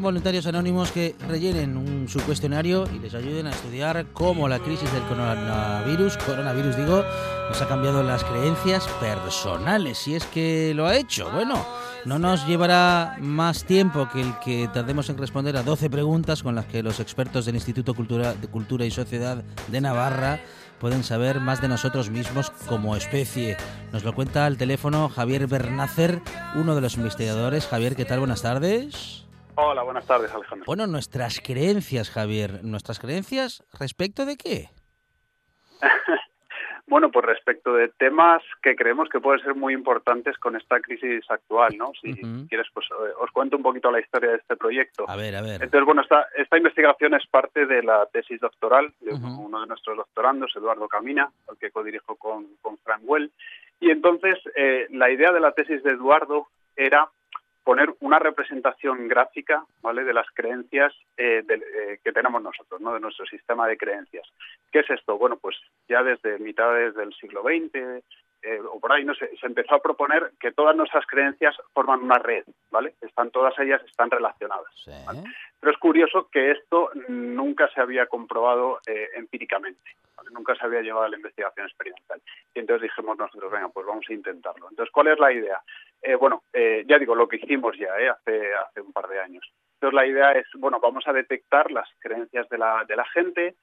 Voluntarios anónimos que rellenen un, su cuestionario y les ayuden a estudiar cómo la crisis del coronavirus, coronavirus digo, nos ha cambiado las creencias personales, si es que lo ha hecho. Bueno, no nos llevará más tiempo que el que tardemos en responder a 12 preguntas con las que los expertos del Instituto Cultura, de Cultura y Sociedad de Navarra pueden saber más de nosotros mismos como especie. Nos lo cuenta al teléfono Javier Bernácer, uno de los investigadores. Javier, ¿qué tal? Buenas tardes. Hola, buenas tardes, Alejandro. Bueno, nuestras creencias, Javier. ¿Nuestras creencias respecto de qué? Bueno, pues respecto de temas que creemos que pueden ser muy importantes con esta crisis actual, ¿no? Si quieres, pues eh, os cuento un poquito la historia de este proyecto. A ver, a ver. Entonces, bueno, esta, esta investigación es parte de la tesis doctoral de uno de nuestros doctorandos, Eduardo Camina, al que codirijo con, con Frank Well. Y entonces, eh, la idea de la tesis de Eduardo era poner una representación gráfica ¿vale? de las creencias eh, eh, que tenemos nosotros, ¿no? de nuestro sistema de creencias. ¿Qué es esto? Bueno, pues ya desde mitades del siglo XX eh, o por ahí, no sé, se empezó a proponer que todas nuestras creencias forman una red, ¿vale? Están todas ellas están relacionadas. Sí. Pero es curioso que esto nunca se había comprobado eh, empíricamente, ¿vale? nunca se había llevado a la investigación experimental. Y entonces dijimos nosotros, venga, pues vamos a intentarlo. Entonces, ¿cuál es la idea? Eh, bueno, ya digo, lo que hicimos ya eh, hace, hace un par de años. Entonces, la idea es, bueno, vamos a detectar las creencias de la, de la gente,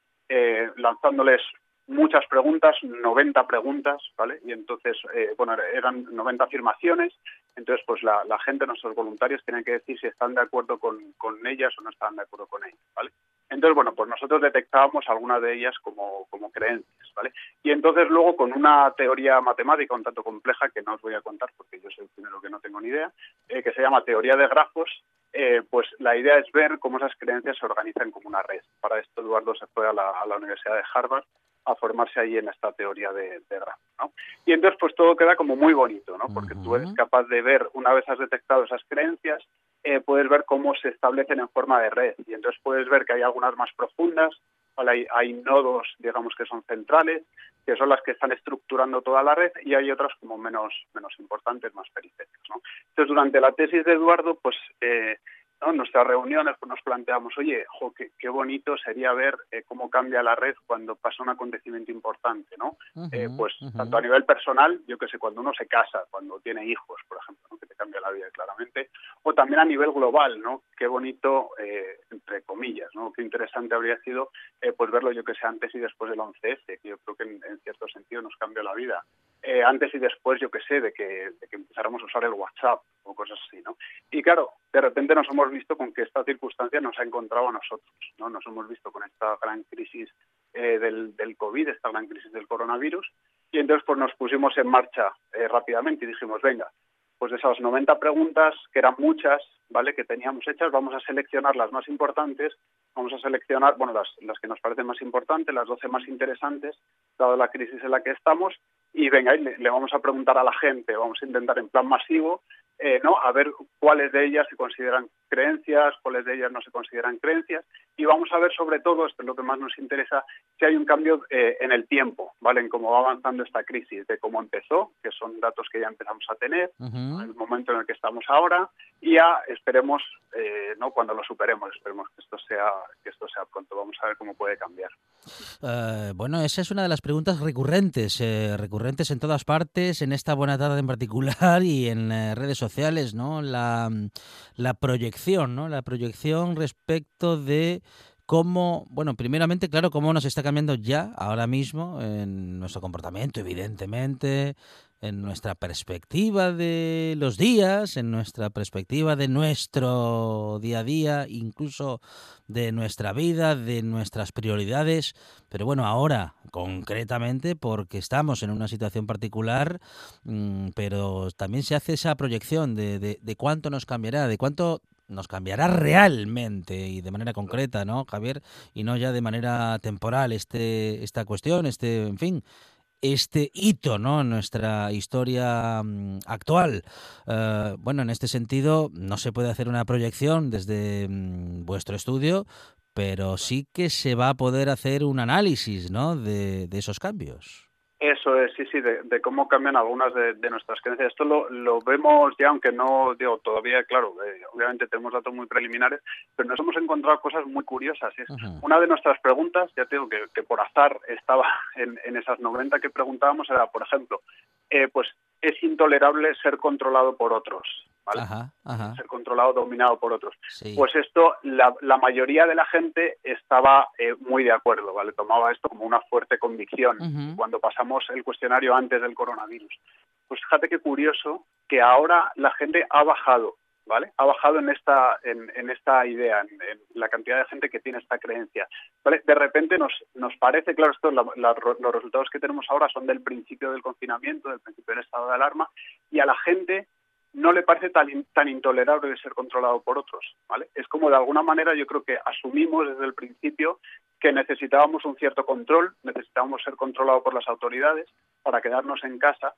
lanzándoles muchas preguntas, 90 preguntas, ¿vale? Y entonces, eh, bueno, eran 90 afirmaciones, entonces pues la, gente, nuestros voluntarios, tienen que decir si están de acuerdo con, con ellas o no están de acuerdo con ellas, ¿vale? Entonces, bueno, pues nosotros detectábamos algunas de ellas como, como creencias, ¿vale? Y entonces luego con una teoría matemática un tanto compleja que no os voy a contar porque yo soy el primero que no tengo ni idea, eh, que se llama teoría de grafos, eh, pues la idea es ver cómo esas creencias se organizan como una red. Para esto Eduardo se fue a la Universidad de Harvard a formarse ahí en esta teoría de, de ¿no? Y entonces pues todo queda como muy bonito, ¿no? Porque tú eres capaz de ver, una vez has detectado esas creencias, eh, puedes ver cómo se establecen en forma de red. Y entonces puedes ver que hay algunas más profundas, ¿vale? hay, hay nodos, digamos, que son centrales, que son las que están estructurando toda la red, y hay otras como menos, menos importantes, más periféricas. ¿no? Entonces, durante la tesis de Eduardo, pues eh, en nuestras reuniones pues nos planteamos, oye, jo, qué, qué bonito sería ver eh, cómo cambia la red cuando pasa un acontecimiento importante, ¿no? Eh, pues tanto a nivel personal, yo que sé, cuando uno se casa, cuando tiene hijos, por ejemplo, ¿no? que te cambia la vida claramente, o también a nivel global, ¿no? Qué bonito, eh, entre comillas, ¿no? Qué interesante habría sido pues verlo, yo que sé, antes y después del 11S, que yo creo que en, en cierto sentido nos cambió la vida. Antes y después, yo que sé, de que, de que empezáramos a usar el WhatsApp o cosas así, ¿no? Y claro, de repente nos hemos visto con que esta circunstancia nos ha encontrado a nosotros, ¿no? Nos hemos visto con esta gran crisis eh, del, del COVID, esta gran crisis del coronavirus, y entonces pues nos pusimos en marcha eh, rápidamente y dijimos, venga, pues de esas 90 preguntas, que eran muchas, ¿vale? Que teníamos hechas, vamos a seleccionar las más importantes, vamos a seleccionar, bueno, las, las que nos parecen más importantes, las 12 más interesantes, dado la crisis en la que estamos, y venga, y le, le vamos a preguntar a la gente, vamos a intentar en plan masivo, eh, ¿no? A ver cuáles de ellas se consideran creencias, cuáles de ellas no se consideran creencias, y vamos a ver sobre todo, esto es lo que más nos interesa, si hay un cambio eh, en el tiempo, ¿vale? En cómo va avanzando esta crisis, de cómo empezó, que son datos que ya empezamos a tener, Ujú. el momento en el que estamos ahora, y ya esperemos, eh, ¿no? Cuando lo superemos, esperemos que esto sea, que esto sea pronto. Vamos a ver cómo puede cambiar. Eh, bueno, esa es una de las preguntas recurrentes, eh, recurrentes en todas partes, en esta buena tarde en particular y en redes sociales, ¿no? La, la proyección, ¿no? La proyección respecto de cómo, bueno, primeramente, claro, cómo nos está cambiando ya, ahora mismo, en nuestro comportamiento, evidentemente, en nuestra perspectiva de los días, en nuestra perspectiva de nuestro día a día, incluso de nuestra vida, de nuestras prioridades. Pero bueno, ahora concretamente porque estamos en una situación particular, mm, pero también se hace esa proyección de, de, de cuánto nos cambiará, de cuánto nos cambiará realmente y de manera concreta, ¿no, Javier? Y no ya de manera temporal este, esta cuestión, este, en fin, este hito ¿no? en nuestra historia mm, actual. Eh, bueno, en este sentido, no se puede hacer una proyección desde mm, vuestro estudio, pero sí que se va a poder hacer un análisis ¿no? de, de esos cambios. Eso es, sí, sí, de, de cómo cambian algunas de, de, nuestras creencias. Esto lo, lo, vemos ya, aunque no, digo, todavía, claro, eh, obviamente tenemos datos muy preliminares, pero nos hemos encontrado cosas muy curiosas. Es, uh -huh. Una de nuestras preguntas, ya te digo que, que por azar estaba en, en, esas 90 que preguntábamos, era, por ejemplo, eh, pues es intolerable ser controlado por otros, ¿vale? Ajá, ajá. Ser controlado, dominado por otros. Sí. Pues esto, la, la, mayoría de la gente estaba eh, muy de acuerdo, ¿vale? Tomaba esto como una fuerte convicción Uh -huh. cuando pasamos el cuestionario antes del coronavirus. Pues fíjate qué curioso que ahora la gente ha bajado, ¿vale? Ha bajado en esta, en, esta idea, en, la cantidad de gente que tiene esta creencia. De repente nos, nos parece, claro, esto, la, la, los resultados que tenemos ahora son del principio del confinamiento, del principio del estado de alarma, y a la gente no le parece tan, intolerable de ser controlado por otros. Es como de alguna manera yo creo que asumimos desde el principio que necesitábamos un cierto control, necesitábamos ser controlados por las autoridades para quedarnos en casa.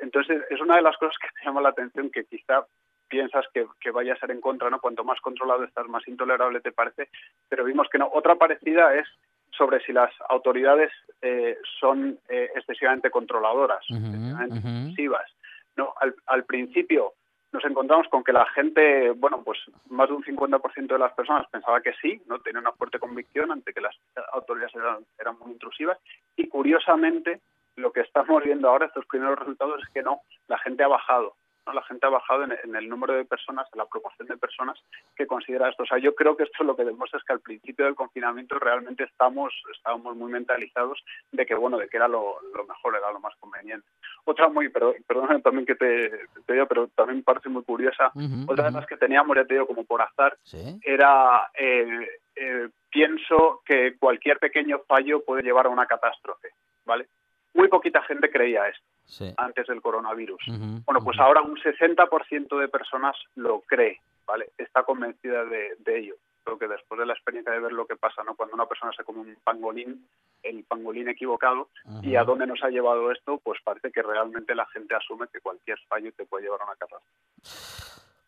Entonces es una de las cosas que te llama la atención que quizá piensas que, que, vaya a ser en contra, ¿no? Cuanto más controlado estás, más intolerable te parece, pero vimos que no. Otra parecida es sobre si las autoridades eh, son eh, excesivamente controladoras, Uh -huh, excesivamente uh -huh. No, al, al, principio nos encontramos con que la gente, bueno, pues más de un 50% de las personas pensaba que sí, no tenía una fuerte convicción ante que las autoridades eran, eran muy intrusivas y curiosamente lo que estamos viendo ahora, estos primeros resultados, es que no, la gente ha bajado. ¿No? La gente ha bajado en, en, el número de personas, en la proporción de personas que considera esto. O sea, yo creo que esto lo que demuestra es que al principio del confinamiento realmente estamos, estábamos muy mentalizados de que, bueno, de que era lo, lo mejor, era lo más conveniente. Otra muy, perdón, perdón también que te, te, digo, pero también me parece muy curiosa, Uh -huh, otra de uh -huh. las que teníamos, ya te digo, como por azar, Sí. era, eh, eh, pienso que cualquier pequeño fallo puede llevar a una catástrofe, ¿vale? Muy poquita gente creía esto Sí. antes del coronavirus. Bueno, pues ahora un 60% de personas lo cree, ¿vale? Está convencida de, de ello. Creo que después de la experiencia de ver lo que pasa, ¿no? Cuando una persona se come un pangolín, el pangolín equivocado, y a dónde nos ha llevado esto, pues parece que realmente la gente asume que cualquier fallo te puede llevar a una catástrofe.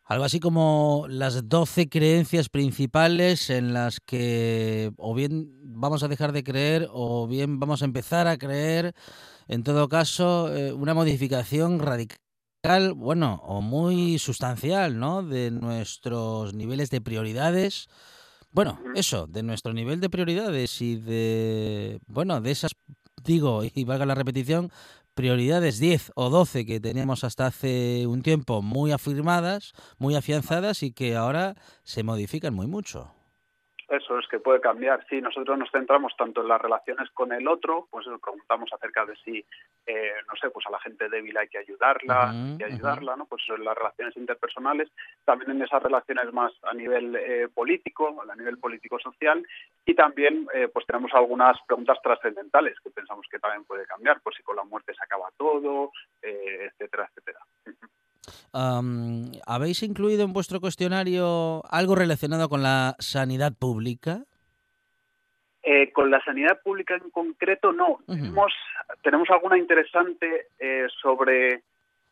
Algo así como las 12 creencias principales en las que o bien vamos a dejar de creer o bien vamos a empezar a creer. En todo caso, eh, una modificación radical, bueno, o muy sustancial, ¿no? De nuestros niveles de prioridades. Bueno, eso, de nuestro nivel de prioridades y de, bueno, de esas, digo, y valga la repetición, prioridades 10 o 12 que teníamos hasta hace un tiempo muy afirmadas, muy afianzadas y que ahora se modifican muy mucho. Eso es que puede cambiar. Sí, nosotros nos centramos tanto en las relaciones con el otro, pues nos preguntamos acerca de si, eh, no sé, pues a la gente débil hay que ayudarla, Ujú, y ayudarla, ¿no? Pues en las relaciones interpersonales, también en esas relaciones más a nivel eh, político, a nivel político-social, y también, eh, pues tenemos algunas preguntas trascendentales que pensamos que también puede cambiar, pues si con la muerte se acaba todo, eh, etcétera, etcétera. ¿Habéis incluido en vuestro cuestionario algo relacionado con la sanidad pública? Eh, con la sanidad pública en concreto, no. tenemos, tenemos alguna interesante eh, sobre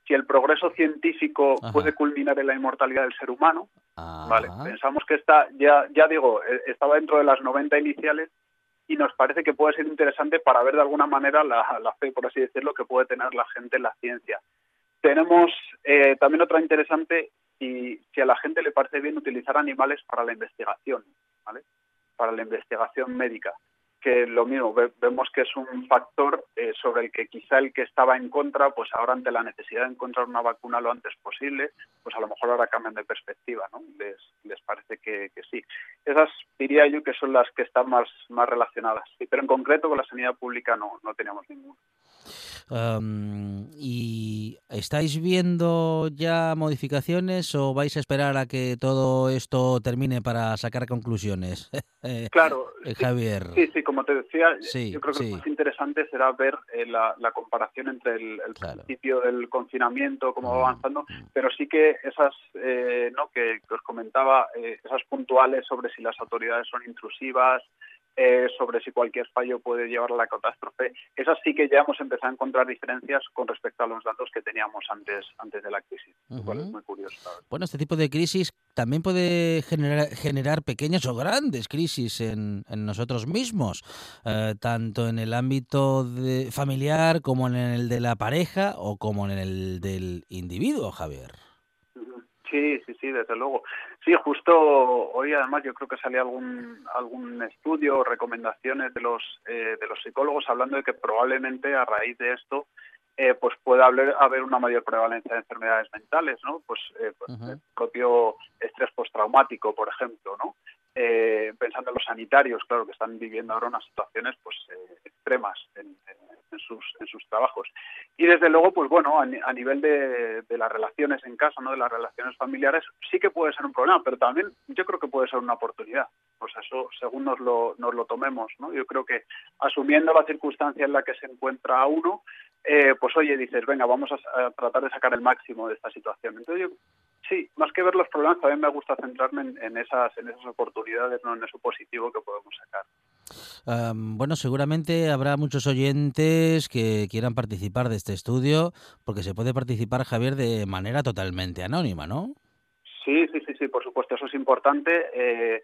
si el progreso científico Ajá. puede culminar en la inmortalidad del ser humano. Ah, Vale, pensamos que está, ya, ya digo, eh, estaba dentro de las 90 iniciales y nos parece que puede ser interesante para ver de alguna manera la, la fe, por así decirlo, que puede tener la gente en la ciencia. Tenemos eh, también otra interesante y si a la gente le parece bien utilizar animales para la investigación, ¿vale? Para la investigación médica, que lo mismo, ve- vemos que es un factor eh, sobre el que quizá el que estaba en contra, pues ahora ante la necesidad de encontrar una vacuna lo antes posible, pues a lo mejor ahora cambian de perspectiva, ¿no? Les, parece que, sí. Esas diría yo que son las que están más, más relacionadas, pero en concreto con la sanidad pública no, no teníamos ninguna. Am, ¿Y estáis viendo ya modificaciones o vais a esperar a que todo esto termine para sacar conclusiones? Claro, eh, Javier. Sí, sí, como te decía, Sí, yo creo que sí. lo más interesante será ver eh, la, la comparación entre el, el Claro. principio del confinamiento, cómo va Mm, avanzando, pero sí que esas, eh, ¿no? que, que os comentaba, eh, esas puntuales sobre si las autoridades son intrusivas, eh, sobre si cualquier fallo puede llevar a la catástrofe, esas sí que ya hemos empezado a encontrar diferencias con respecto a los datos que teníamos antes, antes de la crisis, lo cual es muy curioso. Bueno, este tipo de crisis también puede generar, generar pequeñas o grandes crisis en, en nosotros mismos, eh, tanto en el ámbito de- familiar como en el de la pareja o como en el del individuo, Javier. Sí, sí, sí, desde luego. Sí, justo hoy además yo creo que salía algún algún estudio o recomendaciones de los eh, de los psicólogos hablando de que probablemente a raíz de esto eh, pues pueda haber, haber una mayor prevalencia de enfermedades mentales, ¿no? Pues, eh, pues el propio estrés postraumático, por ejemplo, ¿no? Eh, pensando en los sanitarios, claro, que están viviendo ahora unas situaciones pues eh, extremas en, sus en sus trabajos. Y desde luego, pues bueno, a, ni- a nivel de, las relaciones en casa, ¿no? de las relaciones familiares, sí que puede ser un problema, pero también yo creo que puede ser una oportunidad. Pues eso, según nos lo, nos lo tomemos, ¿no? Yo creo que asumiendo la circunstancia en la que se encuentra uno, eh, pues oye, dices, venga, vamos a tratar de sacar el máximo de esta situación. Entonces yo, sí, más que ver los problemas, también me gusta centrarme en, en esas, en esas oportunidades, no en eso positivo que podemos sacar. Am, bueno, seguramente habrá muchos oyentes que quieran participar de este estudio, porque se puede participar, Javier, de manera totalmente anónima, ¿no? Sí, sí, sí, sí, por supuesto, eso es importante. Eh,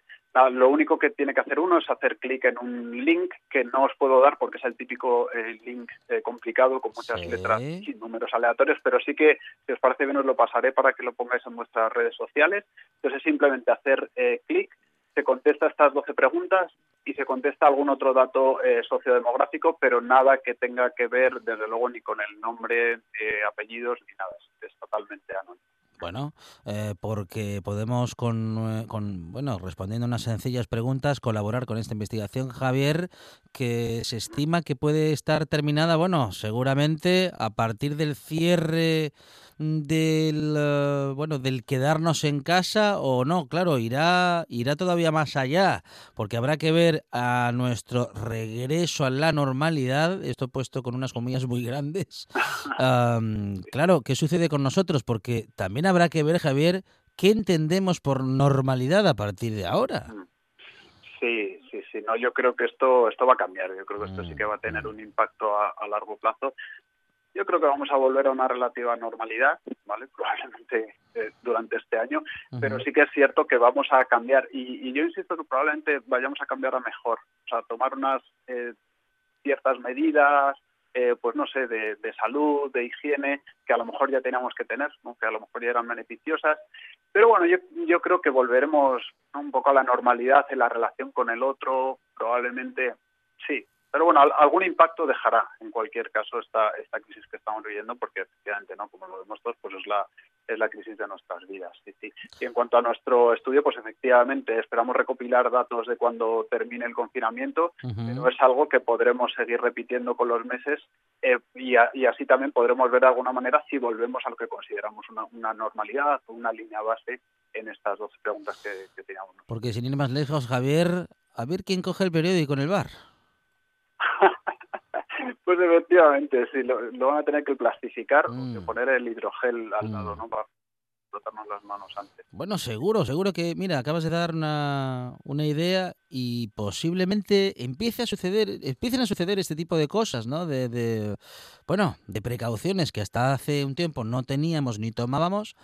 lo único que tiene que hacer uno es hacer clic en un link que no os puedo dar porque es el típico eh, link eh, complicado con muchas Sí. letras y números aleatorios, pero sí que, si os parece bien, os lo pasaré para que lo pongáis en vuestras redes sociales. Entonces es simplemente hacer eh, clic, se contesta estas 12 preguntas y se contesta algún otro dato sociodemográfico, pero nada que tenga que ver, desde luego, ni con el nombre, apellidos, ni nada. Es, es totalmente anónimo. Bueno, eh, porque podemos con, eh, con, bueno, respondiendo unas sencillas preguntas, colaborar con esta investigación, Javier, que se estima que puede estar terminada, bueno, seguramente a partir del cierre del, eh, bueno, del quedarnos en casa o no, claro, irá, irá todavía más allá, porque habrá que ver a nuestro regreso a la normalidad, esto puesto con unas comillas muy grandes, claro, ¿qué sucede con nosotros? Porque también habrá que ver, Javier, qué entendemos por normalidad a partir de ahora. Sí, sí, sí. No, yo creo que esto esto va a cambiar. Yo creo que esto sí que va a tener mm. un impacto a, a largo plazo. Yo creo que vamos a volver a una relativa normalidad, ¿vale? Probablemente eh, durante este año, pero sí que es cierto que vamos a cambiar y, yo insisto que probablemente vayamos a cambiar a mejor, o sea, tomar unas eh, ciertas medidas, eh, pues no sé, de, salud, de higiene, que a lo mejor ya teníamos que tener, que a lo mejor ya eran beneficiosas. Pero bueno, yo, yo creo que volveremos un poco a la normalidad en la relación con el otro, probablemente sí, pero bueno, algún impacto dejará en cualquier caso esta, esta crisis que estamos viviendo, porque efectivamente, ¿no? como lo vemos todos, pues es la, es la crisis de nuestras vidas. Sí. Y en cuanto a nuestro estudio, pues efectivamente esperamos recopilar datos de cuando termine el confinamiento, pero es algo que podremos seguir repitiendo con los meses eh, y, así también podremos ver de alguna manera si volvemos a lo que consideramos una, normalidad o una línea base en estas dos preguntas que, que teníamos. Porque sin ir más lejos, Javier, a ver quién coge el periódico en el bar. pues efectivamente, sí, lo, van a tener que plastificar o mm. poner el hidrogel al lado, mm. ¿no? Para frotarnos las manos antes. Bueno, seguro, seguro que, mira, acabas de dar una, una idea y posiblemente empiece a suceder, empiecen a suceder este tipo de cosas, ¿no? De, de, bueno, de precauciones que hasta hace un tiempo no teníamos ni tomábamos,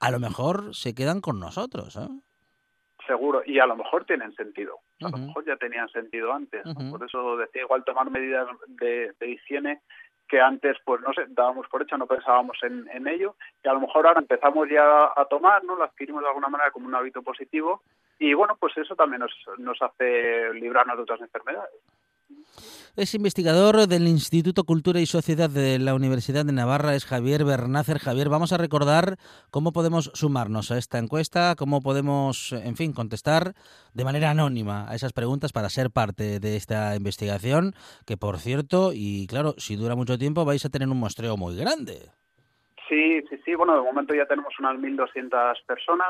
a lo mejor se quedan con nosotros, ¿eh? Seguro, y a lo mejor tienen sentido, a lo mejor ya tenían sentido antes, por eso decía igual tomar medidas de, higiene que antes pues no sé, dábamos por hecho, no pensábamos en, en ello, y a lo mejor ahora empezamos ya a tomar, ¿no? Lo adquirimos de alguna manera como un hábito positivo, y bueno, pues eso también nos, nos hace librarnos de otras enfermedades. Es investigador del Instituto Cultura y Sociedad de la Universidad de Navarra, es Javier Bernácer. Javier, vamos a recordar cómo podemos sumarnos a esta encuesta, cómo podemos, en fin, contestar de manera anónima a esas preguntas para ser parte de esta investigación, que por cierto, y claro, si dura mucho tiempo, vais a tener un muestreo muy grande. Sí, sí, sí. Bueno, de momento ya tenemos unas 1.200 personas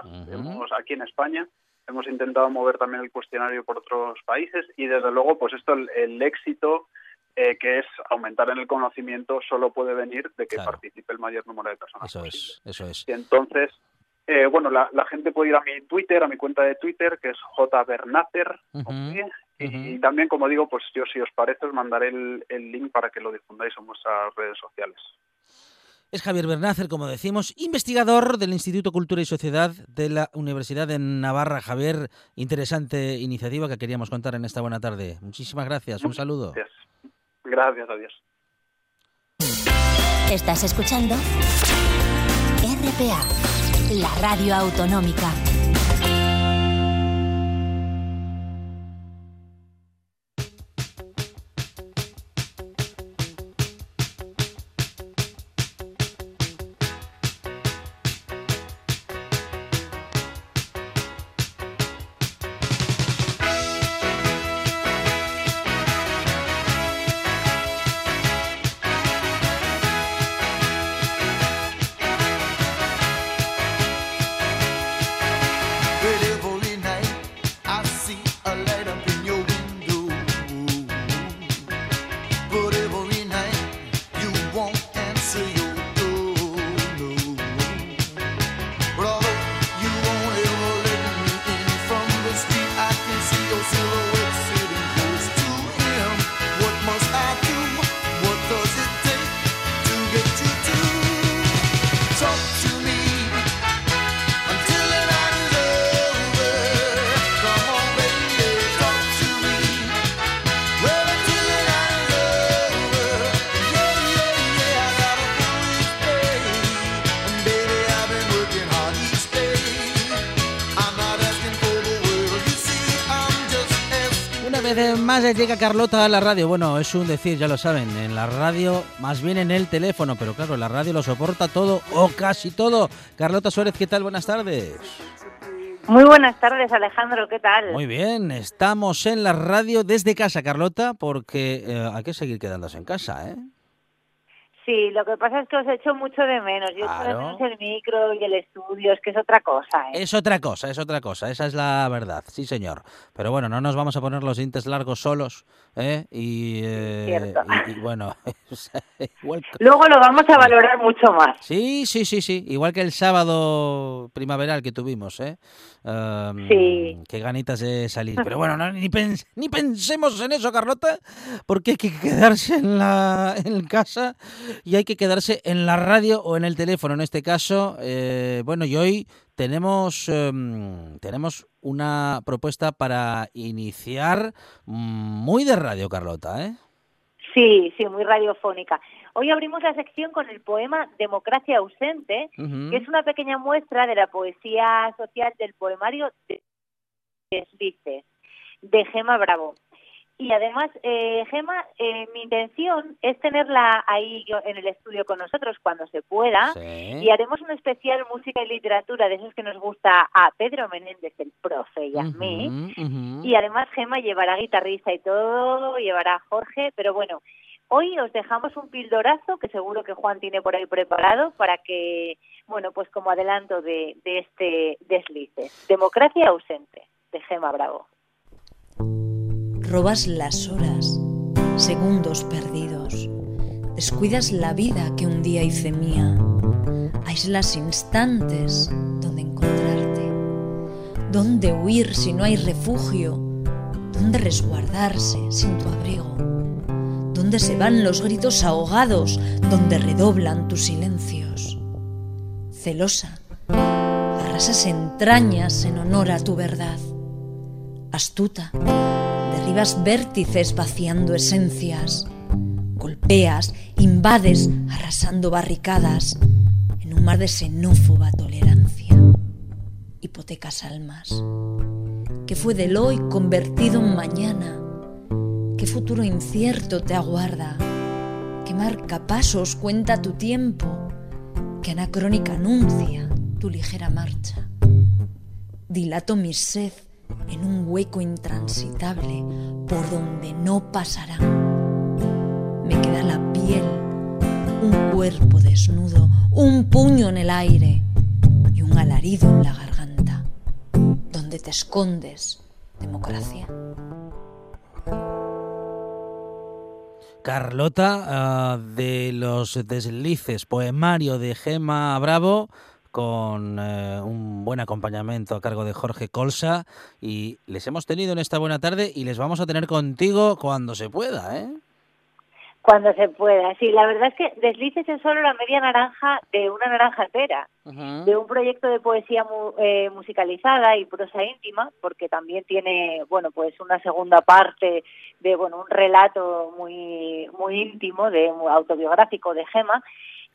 aquí en España hemos intentado mover también el cuestionario por otros países y desde luego pues esto el, éxito eh, que es aumentar en el conocimiento solo puede venir de que participe el mayor número de personas eso es eso es. Y entonces eh, bueno la, gente puede ir a mi Twitter a mi cuenta de Twitter que es jbernacer y, también como digo pues yo si os parece os mandaré el, el link para que lo difundáis en vuestras redes sociales es Javier Bernácer, como decimos, investigador del Instituto Cultura y Sociedad de la Universidad de Navarra. Javier, interesante iniciativa que queríamos contar en esta buena tarde. Muchísimas gracias, un saludo. Gracias, gracias adiós. Estás escuchando RPA, la radio autonómica. Llega Carlota a la radio. Bueno, es un decir, ya lo saben, en la radio, más bien en el teléfono, pero claro, la radio lo soporta todo o casi todo. Carlota Suárez, ¿qué tal? Buenas tardes. Muy buenas tardes, Alejandro, ¿qué tal? Muy bien, estamos en la radio desde casa, Carlota, porque eh, hay que seguir quedándose en casa, ¿eh? Sí, lo que pasa es que os echo mucho de menos. Yo echo de menos el micro y el estudio, es que es otra cosa. ¿eh? Es otra cosa, es otra cosa, esa es la verdad, sí señor. Pero bueno, no nos vamos a poner los dientes largos solos ¿eh? Y, eh, y, y, bueno, igual... Luego lo vamos a valorar mucho más. Sí, sí, sí, sí. Igual que el sábado primaveral que tuvimos, ¿eh? Um, sí. Qué ganitas de salir. Pero bueno, no, ni, pens ni pensemos en eso, Carlota, porque hay que quedarse en, la, en casa y hay que quedarse en la radio o en el teléfono. En este caso, eh, bueno, y hoy tenemos, eh, tenemos una propuesta para iniciar muy de radio, Carlota, ¿eh? Sí, sí, muy radiofónica. Hoy abrimos la sección con el poema Democracia ausente, uh -huh. que es una pequeña muestra de la poesía social del poemario de Deslices, de Gema Bravo. Y además, eh, Gema, eh, mi intención es tenerla ahí en el estudio con nosotros cuando se pueda Sí. y haremos un especial música y literatura de esos que nos gusta a Pedro Menéndez, el profe, y a mí. Y además Gema llevará guitarrista y todo, llevará a Jorge, pero bueno, hoy os dejamos un pildorazo que seguro que Juan tiene por ahí preparado para que, bueno, pues como adelanto de, de este deslice. Democracia ausente, de Gema Bravo. Robas las horas, segundos perdidos. Descuidas la vida que un día hice mía. Aíslas instantes donde encontrarte. ¿Dónde huir si no hay refugio? ¿Dónde resguardarse sin tu abrigo? ¿Dónde se van los gritos ahogados? ¿Dónde redoblan tus silencios? Celosa, arrasas entrañas en honor a tu verdad. Astuta, derribas vértices vaciando esencias. Golpeas, invades, arrasando barricadas en un mar de xenófoba tolerancia. Hipotecas almas. ¿Qué fue del hoy convertido en mañana? ¿Qué futuro incierto te aguarda? ¿Qué marcapasos cuenta tu tiempo? ¿Qué anacrónica anuncia tu ligera marcha? Dilato mi sed en un hueco intransitable por donde no pasarán. Me queda la piel, un cuerpo desnudo, un puño en el aire y un alarido en la garganta. Donde te escondes, democracia. Carlota ah, de los deslices, poemario de Gema Bravo con eh, un buen acompañamiento a cargo de Jorge Colsa y les hemos tenido en esta buena tarde y les vamos a tener contigo cuando se pueda, ¿eh? Cuando se pueda. Sí, la verdad es que Deslices es solo la media naranja de una naranja entera, de un proyecto de poesía mu- eh, musicalizada y prosa íntima, porque también tiene, bueno, pues una segunda parte de, bueno, un relato muy, muy íntimo, de muy autobiográfico de Gema,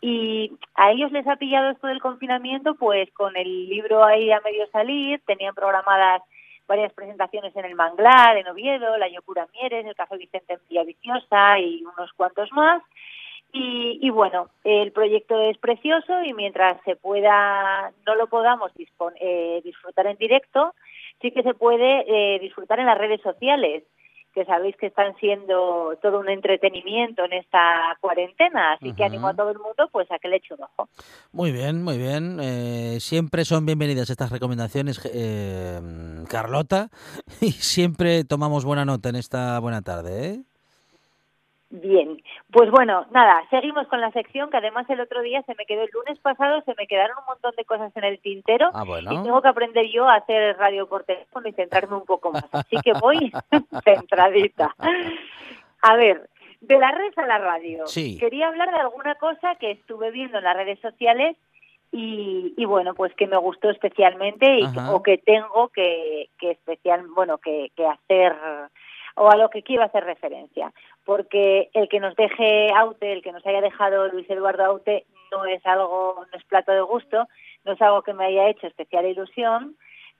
y a ellos les ha pillado esto del confinamiento, pues con el libro ahí a medio salir, tenían programadas varias presentaciones en el Manglar, en Oviedo, la Yocura Mieres, el Café Vicente en Villaviciosa y unos cuantos más. Y, bueno, el proyecto es precioso y mientras se pueda, no lo podamos eh, disfrutar en directo, sí que se puede eh, disfrutar en las redes sociales, que sabéis que están siendo todo un entretenimiento en esta cuarentena, así que animo a todo el mundo pues a que le eche un ojo. Muy bien, muy bien. Eh, siempre son bienvenidas estas recomendaciones, eh, Carlota, y siempre tomamos buena nota en esta buena tarde, ¿eh? Bien, pues bueno, nada, seguimos con la sección que además el otro día se me quedó, el lunes pasado se me quedaron un montón de cosas en el tintero Ah, y tengo que aprender yo a hacer radio por teléfono y centrarme un poco más, así que voy centradita. A ver, de la red a la radio. Sí. Quería hablar de alguna cosa que estuve viendo en las redes sociales y, y bueno, pues que me gustó especialmente y, Ajá. o que tengo que, que especial, bueno, que, que hacer o a lo que quiero hacer referencia, porque el que nos deje Aute, el que nos haya dejado Luis Eduardo Aute, no es algo, no es plato de gusto, no es algo que me haya hecho especial ilusión,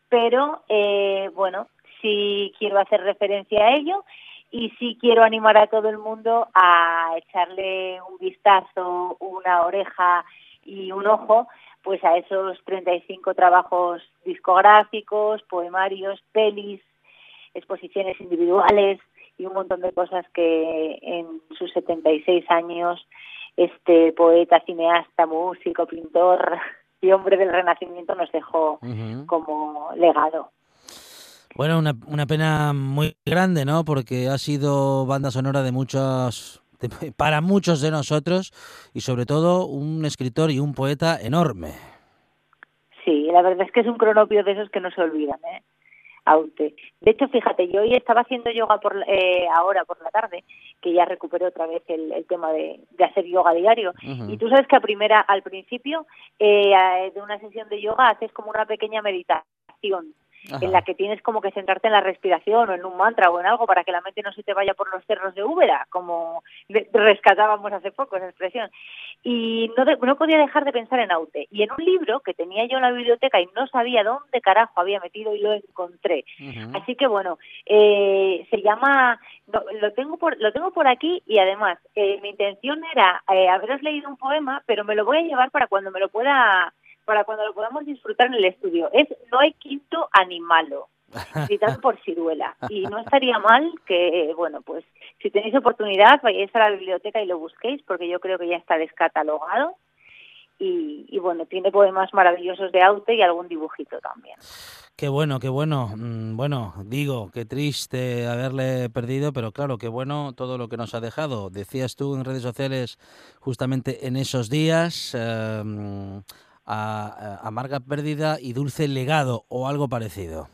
pero eh, bueno, sí quiero hacer referencia a ello y sí quiero animar a todo el mundo a echarle un vistazo, una oreja y un ojo pues a esos 35 trabajos discográficos, poemarios, pelis, exposiciones individuales y un montón de cosas que en sus 76 años este poeta, cineasta, músico, pintor y hombre del Renacimiento nos dejó como legado. Bueno, una, una pena muy grande, ¿no? Porque ha sido banda sonora de muchos, de- para muchos de nosotros y sobre todo un escritor y un poeta enorme. Sí, la verdad es que es un cronopio de esos que no se olvidan, ¿eh? Aute. De hecho, fíjate, yo hoy estaba haciendo yoga por eh, ahora por la tarde, que ya recuperé otra vez el, el tema de, de hacer yoga diario. Y tú sabes que a primera, al principio eh, a- de una sesión de yoga haces como una pequeña meditación Ajá. en la que tienes como que centrarte en la respiración o en un mantra o en algo para que la mente no se te vaya por los cerros de Úbeda, como rescatábamos hace poco esa expresión. Y no, de- no podía dejar de pensar en Aute. Y en un libro que tenía yo en la biblioteca y no sabía dónde carajo había metido y lo encontré. Así que bueno, eh, se llama, lo tengo por lo tengo por aquí y además eh, mi intención era eh, haberos leído un poema, pero me lo voy a llevar para cuando me lo pueda, para cuando lo podamos disfrutar en el estudio. Es No hay quinto animalo, citado por Ciruela. Y no estaría mal que, bueno, pues si tenéis oportunidad vayáis a la biblioteca y lo busquéis, porque yo creo que ya está descatalogado. Y, y bueno, tiene poemas maravillosos de Aute y algún dibujito también. Qué bueno, qué bueno. Mm, Bueno, digo, qué triste haberle perdido, pero claro, qué bueno todo lo que nos ha dejado. Decías tú en redes sociales, justamente en esos días, eh, a, amarga pérdida y dulce legado o algo parecido.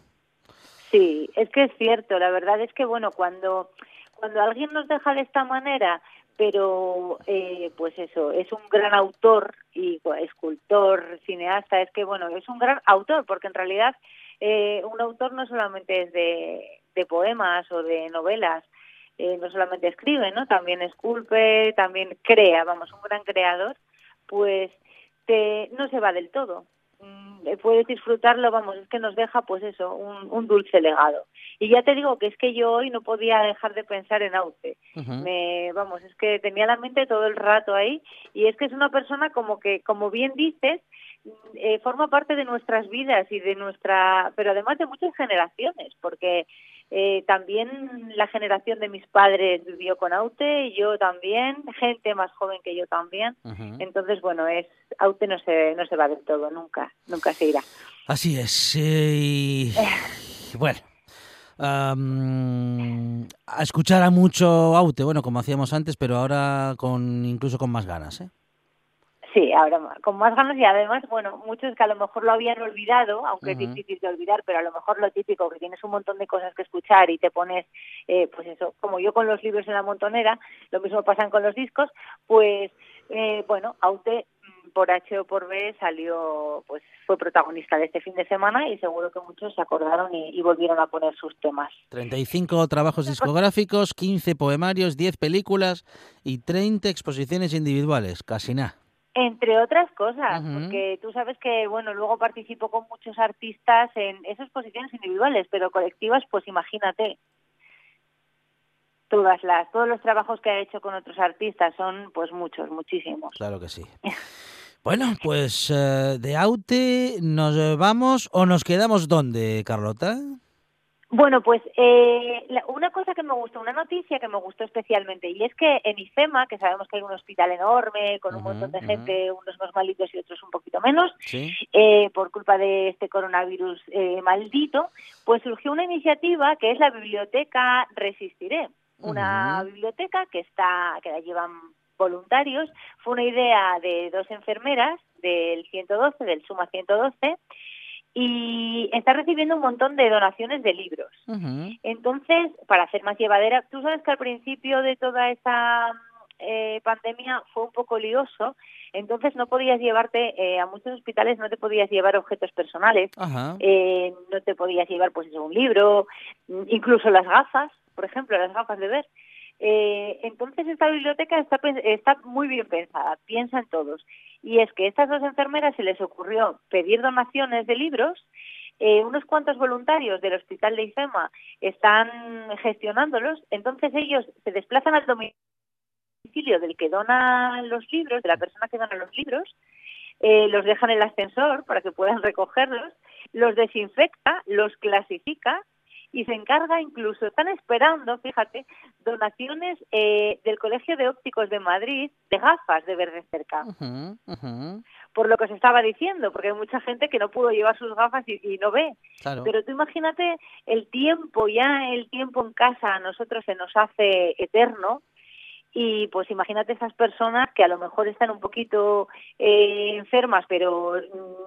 Sí, es que es cierto. La verdad es que, bueno, cuando, cuando alguien nos deja de esta manera, pero eh, pues eso, es un gran autor y escultor, cineasta, es que, bueno, es un gran autor, porque en realidad eh, un autor no solamente es de, de poemas o de novelas, eh, no solamente escribe, ¿no? También esculpe, también crea, vamos, un gran creador, pues te, no se va del todo. Mm, eh, Puedes disfrutarlo, vamos, es que nos deja, pues eso, un, un dulce legado. Y ya te digo que es que yo hoy no podía dejar de pensar en. Ujú. Me, vamos, es que tenía la mente todo el rato ahí y es que es una persona como que, como bien dices, mm, eh, forma parte de nuestras vidas y de nuestra, pero además de muchas generaciones, porque eh, también la generación de mis padres vivió con Aute, yo también, gente más joven que yo también. Entonces, bueno, es Aute no se, no se va del todo, nunca, nunca se irá. Así es. eh, Y bueno. a escuchar a mucho Aute, bueno, como hacíamos antes, pero ahora con incluso con más ganas, ¿eh? Sí, ahora con más ganas y además, bueno, muchos que a lo mejor lo habían olvidado, aunque es difícil de olvidar, pero a lo mejor lo típico, que tienes un montón de cosas que escuchar y te pones, eh, pues eso, como yo con los libros en la montonera, lo mismo pasan con los discos, pues, eh, bueno, Aute mm, por H o por B salió, pues fue protagonista de este fin de semana y seguro que muchos se acordaron y, y volvieron a poner sus temas. 35 trabajos discográficos, 15 poemarios, 10 películas y 30 exposiciones individuales. Casi nada. Entre otras cosas, porque tú sabes que, bueno, luego participo con muchos artistas en esas posiciones individuales, pero colectivas, pues imagínate. Todas las, todos los trabajos que ha hecho con otros artistas son, pues muchos, muchísimos. Claro que sí. Bueno, pues eh, de Aute nos vamos o nos quedamos dónde, Carlota? Bueno, pues eh, la- una cosa que me gustó, una noticia que me gustó especialmente, y es que en IFEMA, que sabemos que hay un hospital enorme, con un montón de gente, unos más malitos y otros un poquito menos, Sí. eh, por culpa de este coronavirus eh, maldito, pues surgió una iniciativa que es la biblioteca Resistiré, una biblioteca que está que la llevan voluntarios. Fue una idea de dos enfermeras del 112, del Suma 112, y está recibiendo un montón de donaciones de libros. Entonces, para hacer más llevadera, tú sabes que al principio de toda esta eh, pandemia fue un poco lioso, entonces no podías llevarte, eh, a muchos hospitales no te podías llevar objetos personales, eh, no te podías llevar pues un libro, mm, incluso las gafas, por ejemplo, las gafas de ver. Eh, entonces esta biblioteca está, está muy bien pensada, piensa en todos. Y es que a estas dos enfermeras se les ocurrió pedir donaciones de libros, eh, unos cuantos voluntarios del hospital de IFEMA están gestionándolos, entonces ellos se desplazan al domicilio del que dona los libros, de la persona que dona los libros, eh, los dejan en el ascensor para que puedan recogerlos, los desinfecta, los clasifica y se encarga incluso, están esperando, fíjate, donaciones eh, del Colegio de Ópticos de Madrid de gafas de verde cerca. Ujú, ujú, Por lo que os estaba diciendo, porque hay mucha gente que no pudo llevar sus gafas y, y no ve. Claro. Pero tú imagínate el tiempo, ya el tiempo en casa a nosotros se nos hace eterno. Y pues imagínate esas personas que a lo mejor están un poquito eh, enfermas, pero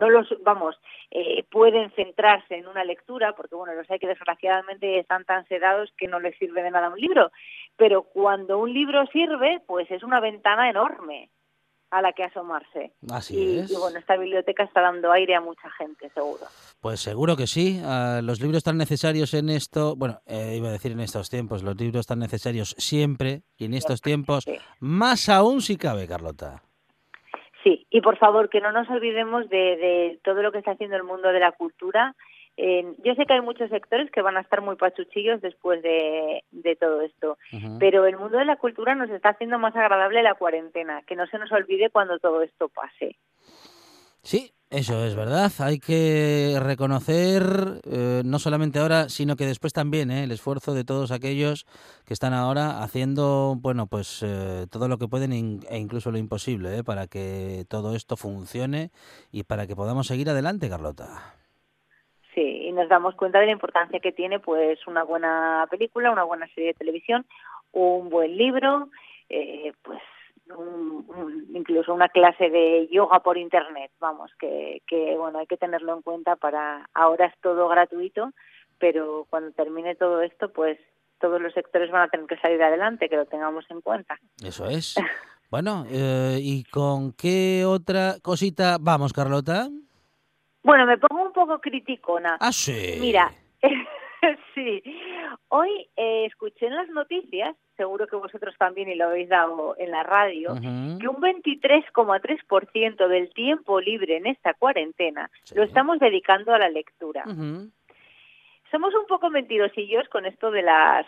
no los, vamos, eh, pueden centrarse en una lectura, porque bueno, los hay que desgraciadamente están tan sedados que no les sirve de nada un libro. Pero cuando un libro sirve, pues es una ventana enorme a la que asomarse. Así y, es. y bueno, esta biblioteca está dando aire a mucha gente, seguro. Pues seguro que sí. Ah, los libros tan necesarios en esto, bueno, eh, iba a decir en estos tiempos, los libros tan necesarios siempre y en estos tiempos sí. más aún si cabe, Carlota. Sí, y por favor, que no nos olvidemos de, de todo lo que está haciendo el mundo de la cultura. Eh, yo sé que hay muchos sectores que van a estar muy pachuchillos después de, de todo esto, pero el mundo de la cultura nos está haciendo más agradable la cuarentena, que no se nos olvide cuando todo esto pase. Sí, eso es verdad. Hay que reconocer, eh, no solamente ahora, sino que después también, eh, el esfuerzo de todos aquellos que están ahora haciendo, bueno, pues eh, todo lo que pueden e incluso lo imposible, eh, para que todo esto funcione y para que podamos seguir adelante, Carlota. Y nos damos cuenta de la importancia que tiene pues una buena película, una buena serie de televisión, un buen libro, eh, pues un- un- incluso una clase de yoga por internet, vamos, que, que bueno, hay que tenerlo en cuenta para ahora es todo gratuito, pero cuando termine todo esto, pues todos los sectores van a tener que salir adelante, que lo tengamos en cuenta. Eso es. Bueno, eh, ¿y con qué otra cosita vamos, Carlota? Bueno, me pongo un poco criticona. Ah, sí. Mira, sí, hoy eh, escuché en las noticias, seguro que vosotros también y lo habéis dado en la radio, que un 23,3% del tiempo libre en esta cuarentena Sí. lo estamos dedicando a la lectura. Somos un poco mentirosillos con esto de las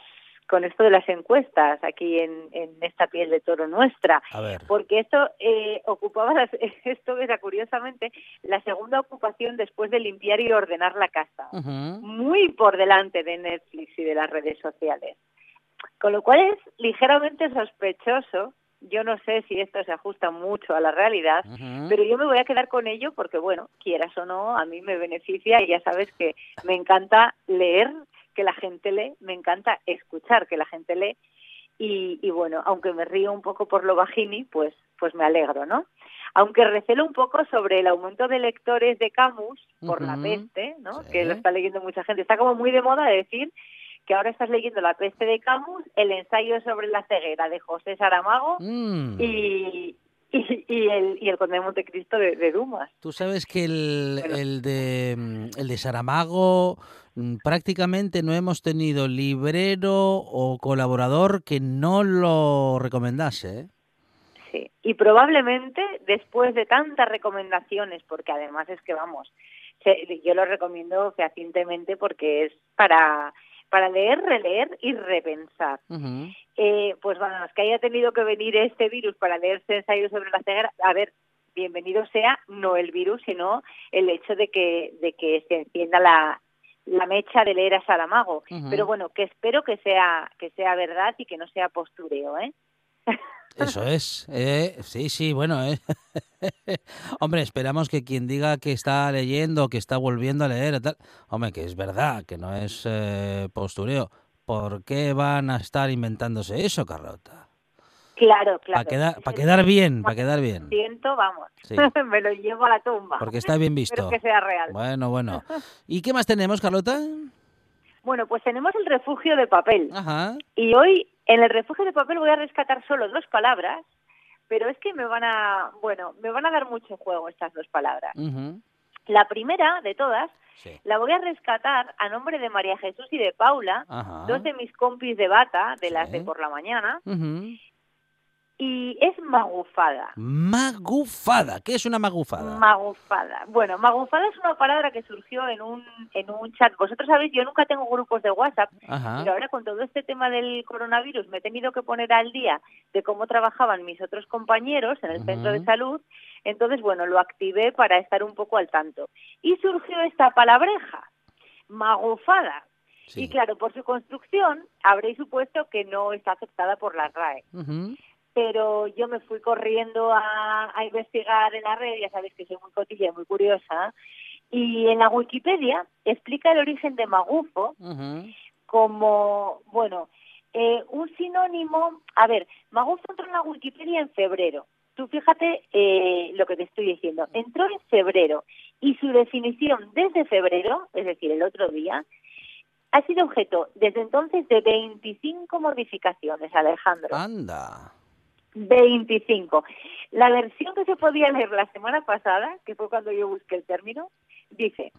con esto de las encuestas aquí en, en esta piel de toro nuestra. Porque esto eh, ocupaba las- esto era curiosamente la segunda ocupación después de limpiar y ordenar la casa. Muy por delante de Netflix y de las redes sociales. Con lo cual es ligeramente sospechoso. Yo no sé si esto se ajusta mucho a la realidad, pero yo me voy a quedar con ello porque, bueno, quieras o no, a mí me beneficia y ya sabes que me encanta leer, que la gente lee, me encanta escuchar que la gente lee y, y bueno, aunque me río un poco por lo bajini, pues, pues me alegro, ¿no? Aunque recelo un poco sobre el aumento de lectores de Camus por la Ujú. peste, ¿no? Sí. Que lo está leyendo mucha gente. Está como muy de moda decir que ahora estás leyendo La peste de Camus, el ensayo sobre la ceguera de José Saramago Mm. y, y, y el, y el Conde de Montecristo de, de Dumas. Tú sabes que el, Bueno. el de mm, el de Saramago prácticamente no hemos tenido librero o colaborador que no lo recomendase. ¿eh? Sí. Y probablemente después de tantas recomendaciones, porque además es que vamos, yo lo recomiendo fehacientemente porque es para, para leer, releer y repensar. Ujú. Eh, pues vamos, que haya tenido que venir este virus para leerse ensayos sobre la ceguera, a ver, bienvenido sea no el virus, sino el hecho de que, de que se encienda la, la mecha de leer a Saramago. Ujú. Pero bueno, que espero que sea, que sea verdad y que no sea postureo, ¿eh? Eso es. eh, sí, sí, bueno. eh. Hombre, esperamos que quien diga que está leyendo, que está volviendo a leer, tal, hombre, que es verdad, que no es eh, postureo. ¿Por qué van a estar inventándose eso, Carlota? Claro, claro. Para quedar, pa quedar bien, para quedar bien. Siento, vamos, Sí. me lo llevo a la tumba. Porque está bien Espero visto. que sea real. Bueno, bueno. ¿Y qué más tenemos, Carlota? Bueno, pues tenemos el refugio de papel. Ajá. Y hoy en el refugio de papel voy a rescatar solo dos palabras, pero es que me van a, bueno, me van a dar mucho juego estas dos palabras. ujú, La primera de todas Sí. la voy a rescatar a nombre de María Jesús y de Paula, Ajá. dos de mis compis de bata, de las de por la mañana. Y es magufada. Magufada. ¿Qué es una magufada? Magufada. Bueno, magufada es una palabra que surgió en un, en un chat. Vosotros sabéis, yo nunca tengo grupos de WhatsApp, Ajá. pero ahora con todo este tema del coronavirus me he tenido que poner al día de cómo trabajaban mis otros compañeros en el centro de salud. Entonces, bueno, lo activé para estar un poco al tanto. Y surgió esta palabreja, magufada. Sí. Y claro, por su construcción habréis supuesto que no está aceptada por la RAE. Ujú. Pero yo me fui corriendo a, a investigar en la red, ya sabéis que soy muy cotilla y muy curiosa, y en la Wikipedia explica el origen de magufo como, bueno, eh, un sinónimo, a ver, magufo entró en la Wikipedia en febrero. Tú fíjate eh, lo que te estoy diciendo. Entró en febrero y su definición desde febrero, es decir, el otro día, ha sido objeto desde entonces de 25 modificaciones, Alejandro. Anda. 25. La versión que se podía leer la semana pasada, que fue cuando yo busqué el término, dice,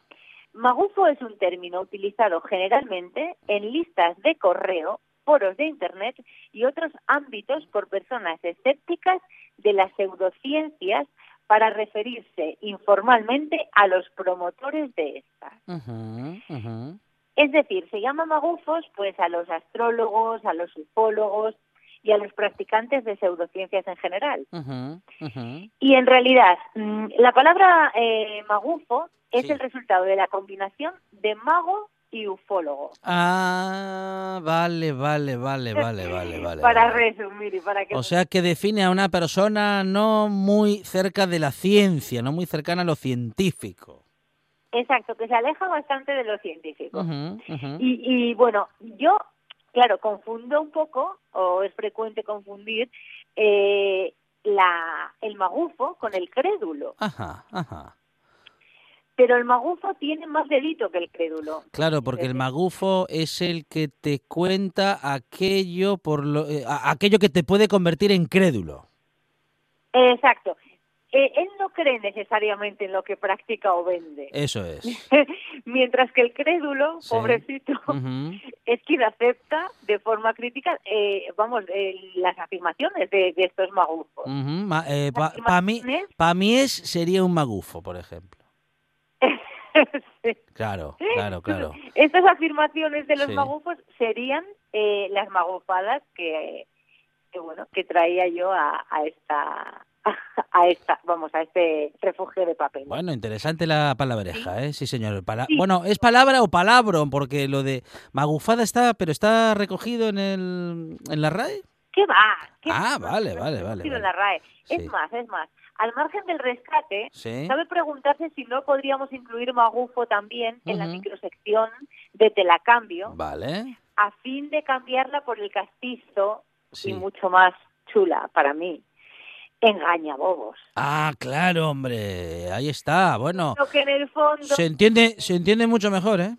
magufo es un término utilizado generalmente en listas de correo, foros de Internet y otros ámbitos por personas escépticas de las pseudociencias para referirse informalmente a los promotores de estas. Es decir, se llama magufos pues a los astrólogos, a los ufólogos y a los practicantes de pseudociencias en general. Y en realidad, mm, la palabra eh, magufo es Sí. el resultado de la combinación de mago y ufólogo. Ah, vale, vale, vale, vale, vale, vale. para vale. resumir y para que... O sea que define a una persona no muy cerca de la ciencia, no muy cercana a lo científico. Exacto, que se aleja bastante de lo científico. Y, y bueno, yo, claro, confundo un poco, o es frecuente confundir, eh, la, el magufo con el crédulo. Ajá, ajá. Pero el magufo tiene más delito que el crédulo. Claro, porque el magufo es el que te cuenta aquello por lo, eh, aquello que te puede convertir en crédulo. Exacto. Eh, él no cree necesariamente en lo que practica o vende. Eso es. Mientras que el crédulo, Sí. pobrecito, es quien acepta de forma crítica, eh, vamos, eh, las afirmaciones de, de estos magufos. Ma- eh, pa- pa mí, pa mí es sería un magufo, por ejemplo. Sí. Claro, claro, claro. Estas afirmaciones de los Sí. magufos serían eh, las magufadas que, que, bueno, que traía yo a, a esta a esta, vamos, a este refugio de papel. Bueno, interesante la palabreja, ¿eh? Sí, señor. Pala- Sí. Bueno, ¿es palabra o palabro? Porque lo de magufada está, pero está recogido en el en la RAE. ¿Qué va? ¿Qué Ah, va? vale, vale, vale, en la RAE. Sí. Es más, es más. Al margen del rescate, Sí. cabe preguntarse si no podríamos incluir magufo también en la microsección de telacambio Vale. a fin de cambiarla por el castizo y mucho más chula para mí. Engaña bobos. Ah, claro, hombre. Ahí está. Bueno, Lo que en el fondo, se entiende, se entiende mucho mejor, ¿eh?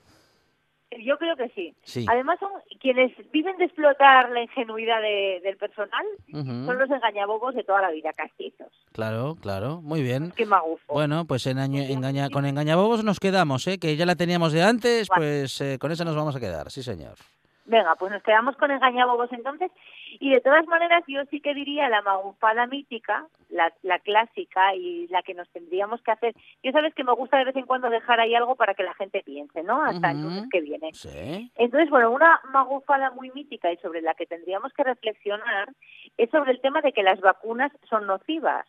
yo creo que sí. Sí. Además son quienes viven de explotar la ingenuidad de- del personal, son los engañabobos de toda la vida, castizos. Claro, claro. Muy bien. Qué magufo. Bueno, pues en año- engaña, con engañabobos nos quedamos, ¿eh? Que ya la teníamos de antes, pues eh, con esa nos vamos a quedar, sí, señor. Venga, pues nos quedamos con engañabobos entonces. Y de todas maneras, yo sí que diría la magufada mítica, la, la clásica y la que nos tendríamos que hacer. Yo sabes que me gusta de vez en cuando dejar ahí algo para que la gente piense, ¿no? Hasta el Ujú. lunes que viene. Sí. Entonces, bueno, una magufada muy mítica y sobre la que tendríamos que reflexionar es sobre el tema de que las vacunas son nocivas.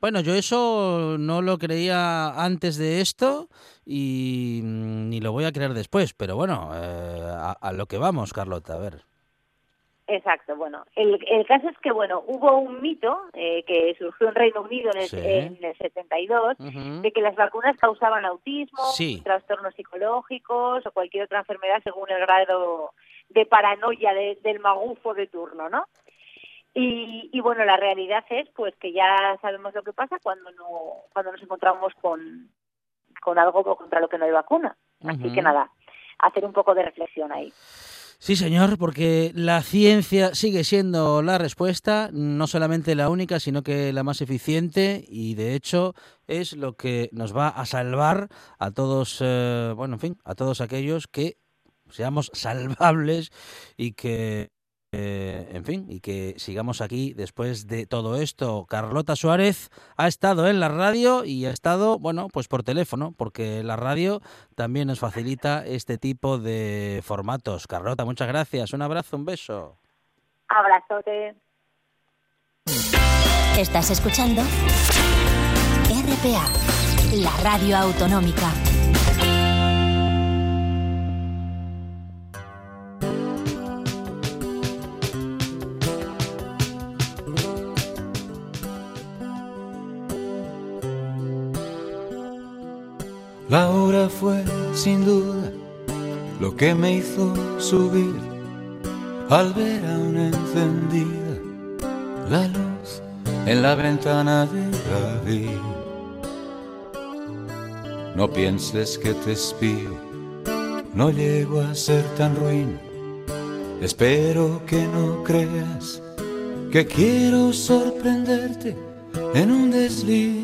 Bueno, yo eso no lo creía antes de esto y mm, ni lo voy a creer después, pero bueno, eh, a, a lo que vamos, Carlota, a ver. Exacto, bueno, el, el caso es que, bueno, hubo un mito eh, que surgió en Reino Unido en el, Sí. en el 72 Ujú. de que las vacunas causaban autismo, Sí. trastornos psicológicos o cualquier otra enfermedad según el grado de paranoia de- del magufo de turno, ¿no? Y, y bueno, la realidad es pues que ya sabemos lo que pasa cuando no cuando nos encontramos con, con algo contra lo que no hay vacuna. Así que nada, hacer un poco de reflexión ahí. Sí, señor, porque la ciencia sigue siendo la respuesta, no solamente la única, sino que la más eficiente y de hecho es lo que nos va a salvar a todos, eh, bueno, en fin, a todos aquellos que seamos salvables y que, eh, en fin, y que sigamos aquí después de todo esto. Carlota Suárez ha estado en la radio y ha estado, bueno, pues por teléfono, porque la radio también nos facilita este tipo de formatos. Carlota, muchas gracias. Un abrazo, un beso. Abrazote. Estás escuchando RPA, la radio autonómica. La hora fue sin duda lo que me hizo subir al ver aún encendida la luz en la ventana de David. No pienses que te espío, no llego a ser tan ruin. Espero que no creas que quiero sorprenderte en un desliz.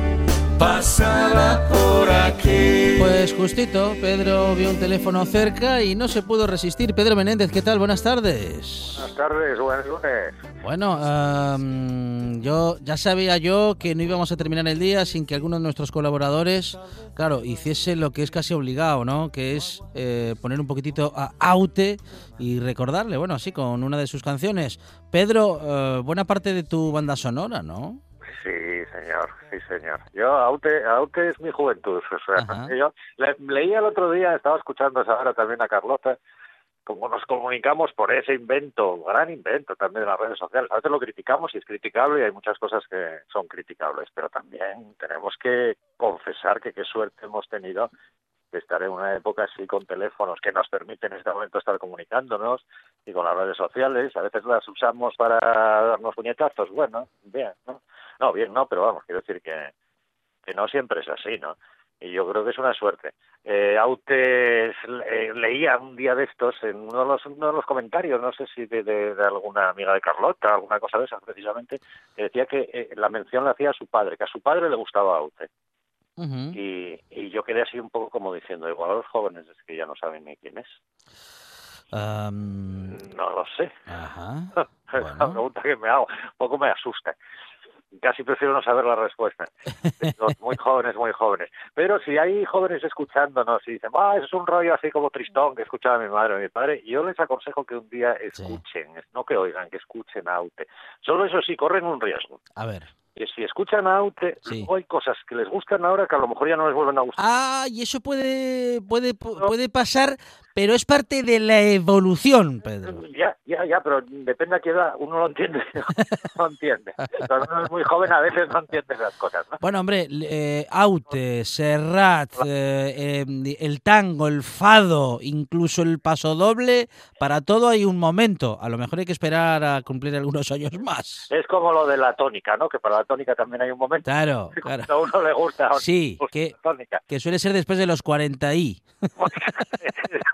Pasaba por aquí. Pues justito, Pedro vio un teléfono cerca y no se pudo resistir. Pedro Menéndez, ¿qué tal? Buenas tardes. Buenas tardes, buen lunes. Bueno, yo ya sabía yo que no íbamos a terminar el día sin que alguno de nuestros colaboradores, claro, hiciese lo que es casi obligado, ¿no? Que es eh, poner un poquitito a Aute y recordarle, bueno, así con una de sus canciones. Pedro, eh, buena parte de tu banda sonora, ¿no? Sí, señor, sí, señor. Yo, Aute, Aute es mi juventud. O sea, yo le- leía el otro día, estaba escuchando ahora también a Carlota, como nos comunicamos por ese invento, gran invento también de las redes sociales. A veces lo criticamos y es criticable y hay muchas cosas que son criticables, pero también tenemos que confesar que qué suerte hemos tenido de estar en una época así con teléfonos que nos permiten en este momento estar comunicándonos y con las redes sociales. A veces las usamos para darnos puñetazos. Bueno, bien, ¿no? No, bien, no, pero vamos, quiero decir que, que no siempre es así, ¿no? Y yo creo que es una suerte. Eh, Aute eh, leía un día de estos en uno de los, uno de los comentarios, no sé si de, de- alguna amiga de Carlota, alguna cosa de esas precisamente, que decía que eh, la mención la hacía a su padre, que a su padre le gustaba Aute. Y, y yo quedé así un poco como diciendo, igual a los jóvenes es que ya no saben ni quién es. Am, No lo sé. ajá. Es una pregunta que me hago, un poco me asusta. Casi prefiero no saber la respuesta. Los muy jóvenes, muy jóvenes. Pero si hay jóvenes escuchándonos y dicen, ah, eso es un rollo así como tristón que escuchaba mi madre o mi padre, yo les aconsejo que un día escuchen, no que oigan, que escuchen a Aute. Solo eso sí, corren un riesgo. A ver. Que si escuchan a Aute, Sí. luego hay cosas que les gustan ahora que a lo mejor ya no les vuelven a gustar. Ah, y eso puede, puede, puede pasar, pero es parte de la evolución, Pedro. Ya, ya, ya, pero depende a qué edad, uno lo entiende, no entiende. Cuando uno es muy joven a veces no entiende esas cosas, ¿no? Bueno, hombre, eh, Aute, Serrat, eh, eh, el tango, el fado, incluso el pasodoble, para todo hay un momento. A lo mejor hay que esperar a cumplir algunos años más. Es como lo de la tónica, ¿no? Que para la tónica también hay un momento. Claro, claro. A uno le gusta. a Sí, que, la tónica. que suele ser después de los 40 y.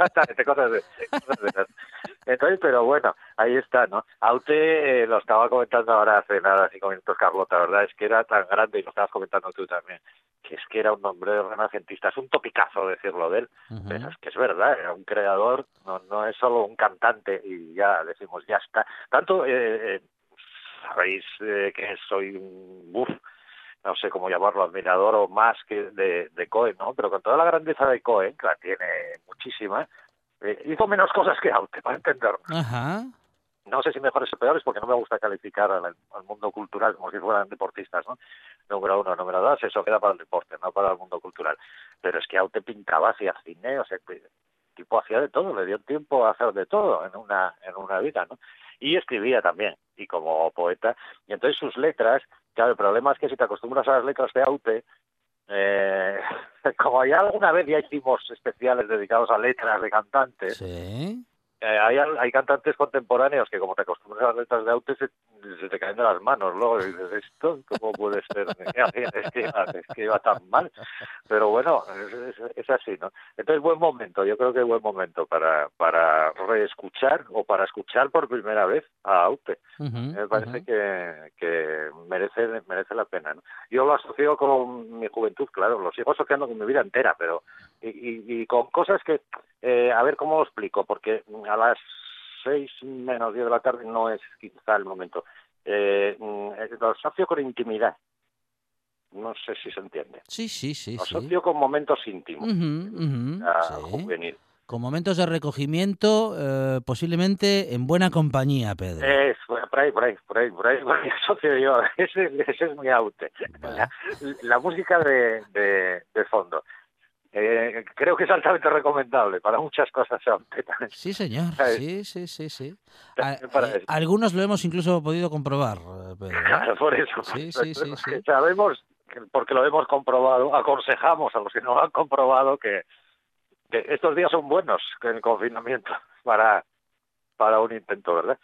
Exactamente, cosas de, cosas de esas. Entonces, pero bueno, ahí está, ¿no? Aute eh, lo estaba comentando ahora hace nada, cinco minutos, Carlota, ¿verdad? Es que era tan grande, y lo estabas comentando tú también, que es que era un hombre renacentista. Es un topicazo decirlo de él, pero es que es verdad, era un creador, no, no es solo un cantante y ya decimos, ya está. Tanto, eh, eh, sabéis eh, que soy un buf, no sé cómo llamarlo, admirador o más que de, de Cohen, ¿no? Pero con toda la grandeza de Cohen, que la tiene muchísima, eh, hizo menos cosas que Aute, para entendernos. Ajá. No sé si mejores o peores, porque no me gusta calificar al, al mundo cultural como si fueran deportistas, ¿no? Número uno, número dos, eso queda para el deporte, no para el mundo cultural. Pero es que Aute pintaba, hacía cine, o sea, tipo hacía de todo, le dio tiempo a hacer de todo en una, en una vida, ¿no? Y escribía también, y como poeta. Y entonces sus letras, claro, el problema es que si te acostumbras a las letras de Aute, eh, como ya alguna vez ya hicimos especiales dedicados a letras de cantantes, Sí. Eh, hay, hay cantantes contemporáneos que como te acostumbras a las letras de Aute se, se te caen de las manos luego y dices esto cómo puede ser es que, iba- es que iba tan mal pero bueno es, es- es así no entonces buen momento yo creo que es buen momento para para reescuchar o para escuchar por primera vez a Aute. Me parece que, que merece merece la pena ¿no? yo lo asocio con mi juventud claro lo sigo asociando con mi vida entera pero y, y, y con cosas que eh, a ver cómo lo explico porque a las seis menos diez de la tarde no es quizá el momento eh, mm, lo asocio con intimidad no sé si se entiende Sí, sí, sí, lo sí. asocio con momentos íntimos Ujú, ujú, a sí. juvenil Con momentos de recogimiento, eh, posiblemente en buena compañía, Pedro. Es, por ahí, por ahí, por ahí, por ahí, por ahí asocio yo. Ese, ese es muy aute. La, la música de, de, de fondo. Eh, creo que es altamente recomendable para muchas cosas. Sí, señor. ¿Sabes? Sí, sí, sí, sí. También A- para eh, algunos lo hemos incluso podido comprobar, eh, Pedro. Claro, por eso. Sí, sí, sí, sí. Sabemos, que- porque lo hemos comprobado, aconsejamos a los que no han comprobado que, que estos días son buenos en el confinamiento para, para un intento, ¿verdad?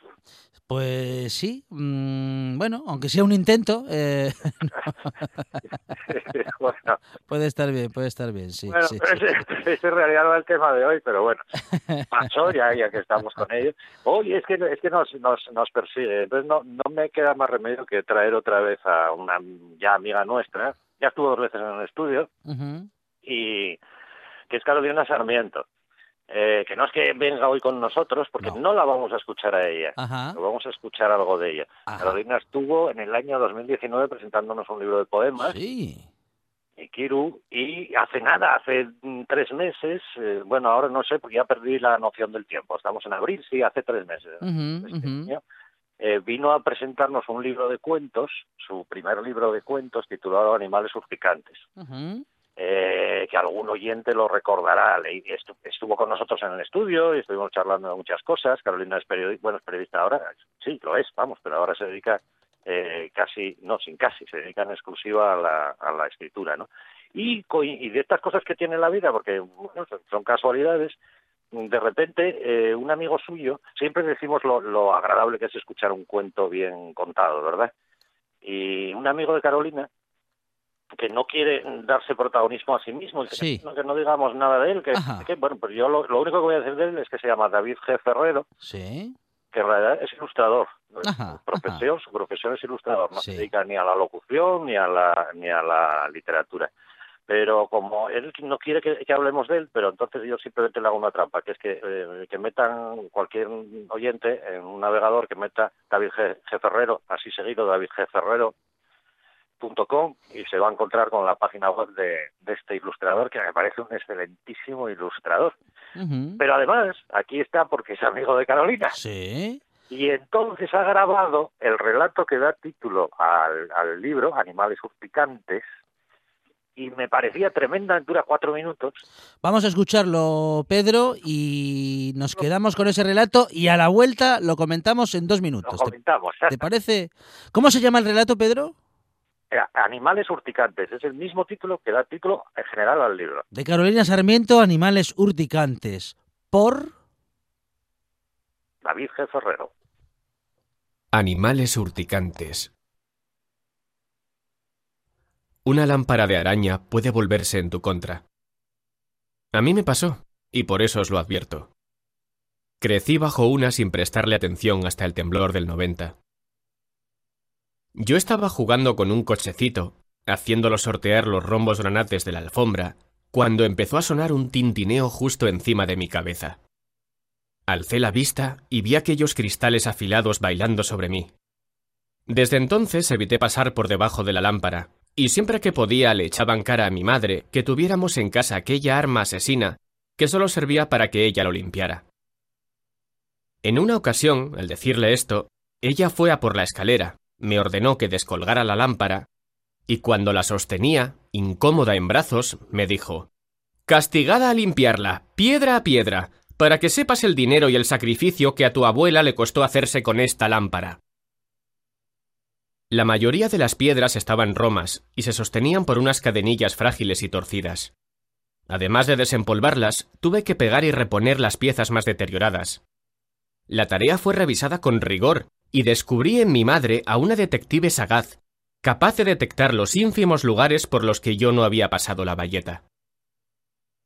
Pues sí, mm, bueno, aunque sea un intento, eh, bueno, puede estar bien, puede estar bien, sí. bueno, sí, pero sí. ese, ese en realidad no es el tema de hoy, pero bueno, pasó ya, ya que estamos con ello. Hoy es que, es que nos, nos, nos persigue, entonces no, no me queda más remedio que traer otra vez a una ya amiga nuestra, ya estuvo dos veces en el estudio, Ujú. y que es Carolina Sarmiento. Eh, que no es que venga hoy con nosotros, porque No. no, la vamos a escuchar a ella, Ajá. vamos a escuchar algo de ella. Ajá. Carolina estuvo en el año 2019 presentándonos un libro de poemas, Sí. y Kiru, y hace nada, hace mm, tres meses, eh, bueno, ahora no sé, porque ya perdí la noción del tiempo, estamos en abril, sí, hace tres meses. Este año, eh, vino a presentarnos un libro de cuentos, su primer libro de cuentos titulado Animales Suplicantes Ujú. Eh, que algún oyente lo recordará. Estuvo con nosotros en el estudio y estuvimos charlando de muchas cosas. Carolina es periodista, bueno, es periodista ahora, sí, lo es, vamos, pero ahora se dedica eh, casi, no, sin casi, se dedica en exclusiva a la, escritura, ¿no? Y, y de estas cosas que tiene la vida, porque bueno, son casualidades, de repente eh, un amigo suyo, siempre decimos lo, lo agradable que es escuchar un cuento bien contado, ¿verdad? Y un amigo de Carolina, que no quiere darse protagonismo a sí mismo, que, Sí. no, que no digamos nada de él, que, bueno, pues yo lo, lo único que voy a decir de él es que se llama David G. Ferrero, Sí. que en realidad es ilustrador. Ajá, Su profesión, su profesión es ilustrador, no Sí. se dedica ni a la locución ni a la, ni a la literatura. Pero como él no quiere que, que hablemos de él, pero entonces yo simplemente le hago una trampa, que es que, eh, que metan cualquier oyente en un navegador que meta David G. G. Ferrero, así seguido, David G. Ferrero, com y se va a encontrar con la página web de, de este ilustrador que me parece un excelentísimo ilustrador. Pero además, aquí está porque es amigo de Carolina. Sí. Y entonces ha grabado el relato que da título al, al libro, Animales Suplicantes, y me parecía tremenda, dura cuatro minutos. Vamos a escucharlo, Pedro, y nos quedamos con ese relato y a la vuelta lo comentamos en dos Lo minutos. ¿Te, comentamos. te parece? ¿Cómo se llama el relato, Pedro? Animales Urticantes, es el mismo título que da título en general al libro. De Carolina Sarmiento, Animales Urticantes. Por... David G. Ferrero. Animales urticantes. Una lámpara de araña puede volverse en tu contra. A mí me pasó, y por eso os lo advierto. Crecí bajo una sin prestarle atención hasta el temblor del 90. Yo estaba jugando con un cochecito, haciéndolo sortear los rombos granates de la alfombra, cuando empezó a sonar un tintineo justo encima de mi cabeza. Alcé la vista y vi aquellos cristales afilados bailando sobre mí. Desde entonces evité pasar por debajo de la lámpara, y siempre que podía le echaban cara a mi madre que tuviéramos en casa aquella arma asesina que solo servía para que ella lo limpiara. En una ocasión, al decirle esto, ella fue a por la escalera, me ordenó que descolgara la lámpara, y cuando la sostenía, incómoda en brazos, me dijo Castigada a limpiarla, piedra a piedra, para que sepas el dinero y el sacrificio que a tu abuela le costó hacerse con esta lámpara. La mayoría de las piedras estaban romas y se sostenían por unas cadenillas frágiles y torcidas. Además de desempolvarlas, tuve que pegar y reponer las piezas más deterioradas. La tarea fue revisada con rigor y descubrí en mi madre a una detective sagaz, capaz de detectar los ínfimos lugares por los que yo no había pasado la bayeta.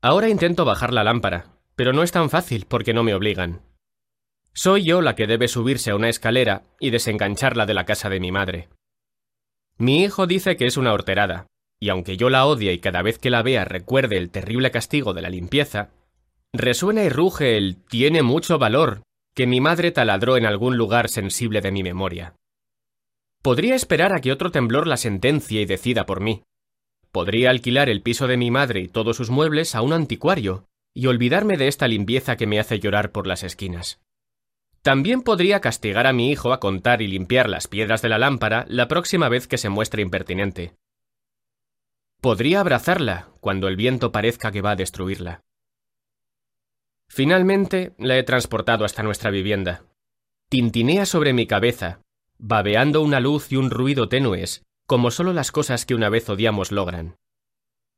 Ahora intento bajar la lámpara, pero no es tan fácil porque no me obligan. Soy yo la que debe subirse a una escalera y desengancharla de la casa de mi madre. Mi hijo dice que es una horterada, y aunque yo la odie y cada vez que la vea recuerde el terrible castigo de la limpieza, resuena y ruge el tiene mucho valor que mi madre taladró en algún lugar sensible de mi memoria. Podría esperar a que otro temblor la sentencie y decida por mí. Podría alquilar el piso de mi madre y todos sus muebles a un anticuario, y olvidarme de esta limpieza que me hace llorar por las esquinas. También podría castigar a mi hijo a contar y limpiar las piedras de la lámpara la próxima vez que se muestre impertinente. Podría abrazarla cuando el viento parezca que va a destruirla. Finalmente la he transportado hasta nuestra vivienda. Tintinea sobre mi cabeza, babeando una luz y un ruido tenues, como solo las cosas que una vez odiamos logran.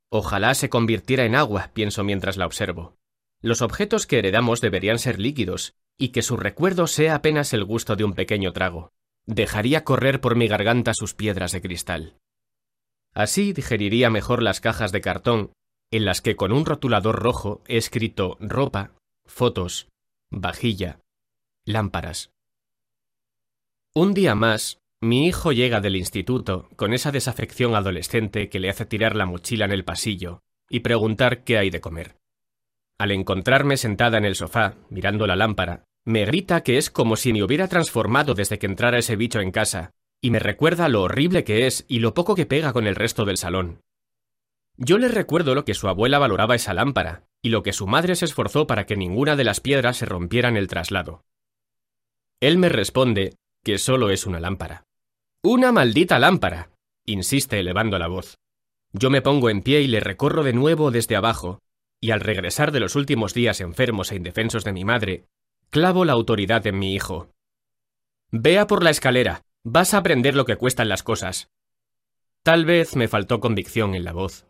Ojalá se convirtiera en agua, pienso mientras la observo. Los objetos que heredamos deberían ser líquidos, y que su recuerdo sea apenas el gusto de un pequeño trago. Dejaría correr por mi garganta sus piedras de cristal. Así digeriría mejor las cajas de cartón, en las que con un rotulador rojo he escrito ropa, fotos, vajilla, lámparas. Un día más, mi hijo llega del instituto con esa desafección adolescente que le hace tirar la mochila en el pasillo y preguntar qué hay de comer. Al encontrarme sentada en el sofá, mirando la lámpara, me grita que es como si me hubiera transformado desde que entrara ese bicho en casa, y me recuerda lo horrible que es y lo poco que pega con el resto del salón. Yo le recuerdo lo que su abuela valoraba esa lámpara, y lo que su madre se esforzó para que ninguna de las piedras se rompiera en el traslado. Él me responde que solo es una lámpara. Una maldita lámpara, insiste elevando la voz. Yo me pongo en pie y le recorro de nuevo desde abajo, y al regresar de los últimos días enfermos e indefensos de mi madre, clavo la autoridad en mi hijo. Vea por la escalera, vas a aprender lo que cuestan las cosas. Tal vez me faltó convicción en la voz.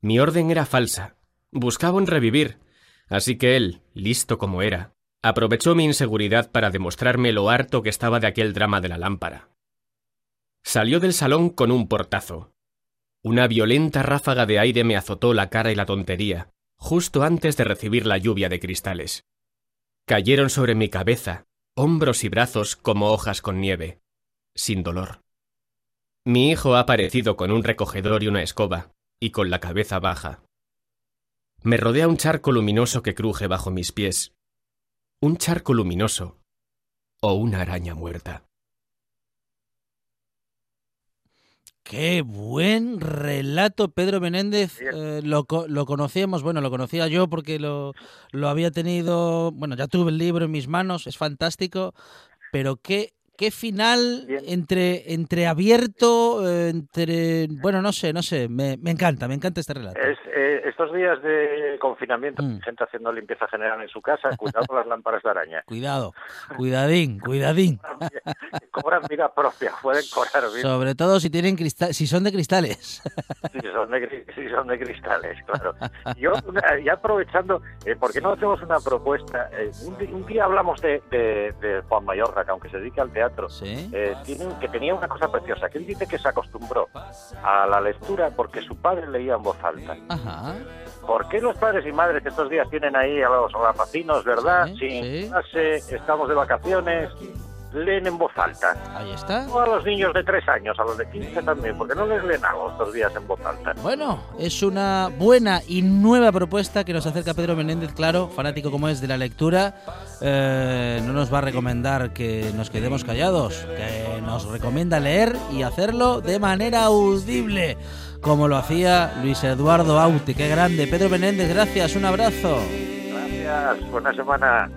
Mi orden era falsa, buscaba un revivir, así que él, listo como era, aprovechó mi inseguridad para demostrarme lo harto que estaba de aquel drama de la lámpara. Salió del salón con un portazo. Una violenta ráfaga de aire me azotó la cara y la tontería, justo antes de recibir la lluvia de cristales. Cayeron sobre mi cabeza, hombros y brazos como hojas con nieve, sin dolor. Mi hijo ha aparecido con un recogedor y una escoba, y con la cabeza baja. Me rodea un charco luminoso que cruje bajo mis pies. Un charco luminoso o una araña muerta. Qué buen relato, Pedro Menéndez. Eh, lo, co- lo conocíamos, bueno, lo conocía yo porque lo, lo había tenido, bueno, ya tuve el libro en mis manos, es fantástico, pero qué, qué final entre, entre abierto, eh, entre, bueno, no sé, no sé, me, me encanta, me encanta este relato. Es, eh, estos días de confinamiento, Mm. gente haciendo limpieza general en su casa, cuidado con las lámparas de araña. Cuidado, cuidadín, cuidadín. Cobran vida propia, pueden cobrar vida. Sobre todo si tienen cristal, si son de cristales. Si son de, si son de cristales, claro. Yo, ya aprovechando, eh, ¿por qué no hacemos una propuesta? Eh, un, un día hablamos de, de- de Juan Mayorga, que aunque se dedica al teatro, eh, tiene que tenía una cosa preciosa, que él dice que se acostumbró a la lectura porque su padre leía en voz alta. Ajá. ¿Por qué los padres y madres que estos días tienen ahí a los rapacinos, verdad? Sin clase, estamos de vacaciones, leen en voz alta. Ahí está. O a los niños de 3 años, a los de 15 también, porque no les leen algo estos días en voz alta. Bueno, es una buena y nueva propuesta que nos acerca Pedro Menéndez, claro, fanático como es de la lectura. Eh, no nos va a recomendar que nos quedemos callados, que nos recomienda leer y hacerlo de manera audible, como lo hacía Luis Eduardo Aute. Qué grande. Pedro Menéndez, gracias, un abrazo. Gracias, buena semana.